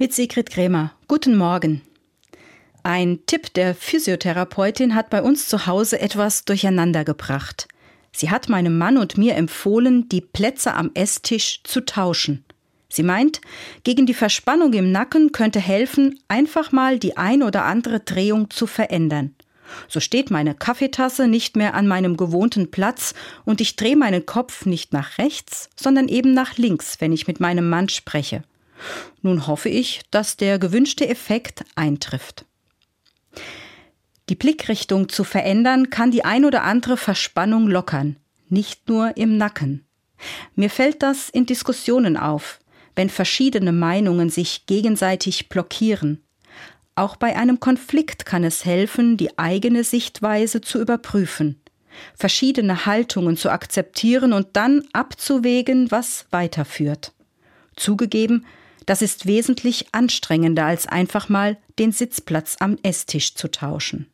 Mit Sigrid Krämer. Guten Morgen. Ein Tipp der Physiotherapeutin hat bei uns zu Hause etwas durcheinander gebracht. Sie hat meinem Mann und mir empfohlen, die Plätze am Esstisch zu tauschen. Sie meint, gegen die Verspannung im Nacken könnte helfen, einfach mal die ein oder andere Drehung zu verändern. So steht meine Kaffeetasse nicht mehr an meinem gewohnten Platz und ich drehe meinen Kopf nicht nach rechts, sondern eben nach links, wenn ich mit meinem Mann spreche. Nun hoffe ich, dass der gewünschte Effekt eintrifft. Die Blickrichtung zu verändern kann die ein oder andere Verspannung lockern, nicht nur im Nacken. Mir fällt das in Diskussionen auf, wenn verschiedene Meinungen sich gegenseitig blockieren. Auch bei einem Konflikt kann es helfen, die eigene Sichtweise zu überprüfen, verschiedene Haltungen zu akzeptieren und dann abzuwägen, was weiterführt. Zugegeben, das ist wesentlich anstrengender, als einfach mal den Sitzplatz am Esstisch zu tauschen.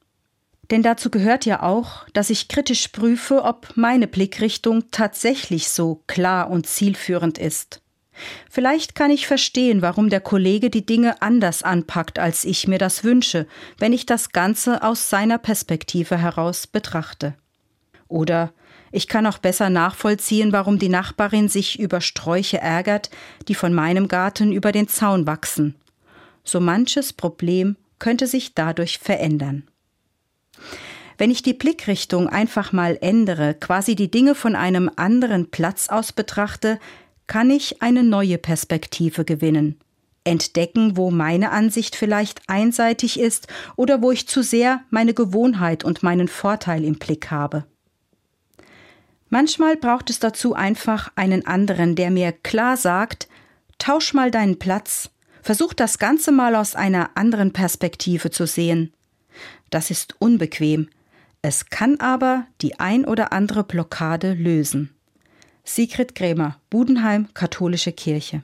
Denn dazu gehört ja auch, dass ich kritisch prüfe, ob meine Blickrichtung tatsächlich so klar und zielführend ist. Vielleicht kann ich verstehen, warum der Kollege die Dinge anders anpackt, als ich mir das wünsche, wenn ich das Ganze aus seiner Perspektive heraus betrachte. Oder ich kann auch besser nachvollziehen, warum die Nachbarin sich über Sträuche ärgert, die von meinem Garten über den Zaun wachsen. So manches Problem könnte sich dadurch verändern. Wenn ich die Blickrichtung einfach mal ändere, quasi die Dinge von einem anderen Platz aus betrachte, kann ich eine neue Perspektive gewinnen. Entdecken, wo meine Ansicht vielleicht einseitig ist oder wo ich zu sehr meine Gewohnheit und meinen Vorteil im Blick habe. Manchmal braucht es dazu einfach einen anderen, der mir klar sagt, tausch mal deinen Platz, versuch das Ganze mal aus einer anderen Perspektive zu sehen. Das ist unbequem, es kann aber die ein oder andere Blockade lösen. Sigrid Grämer, Budenheim, Katholische Kirche.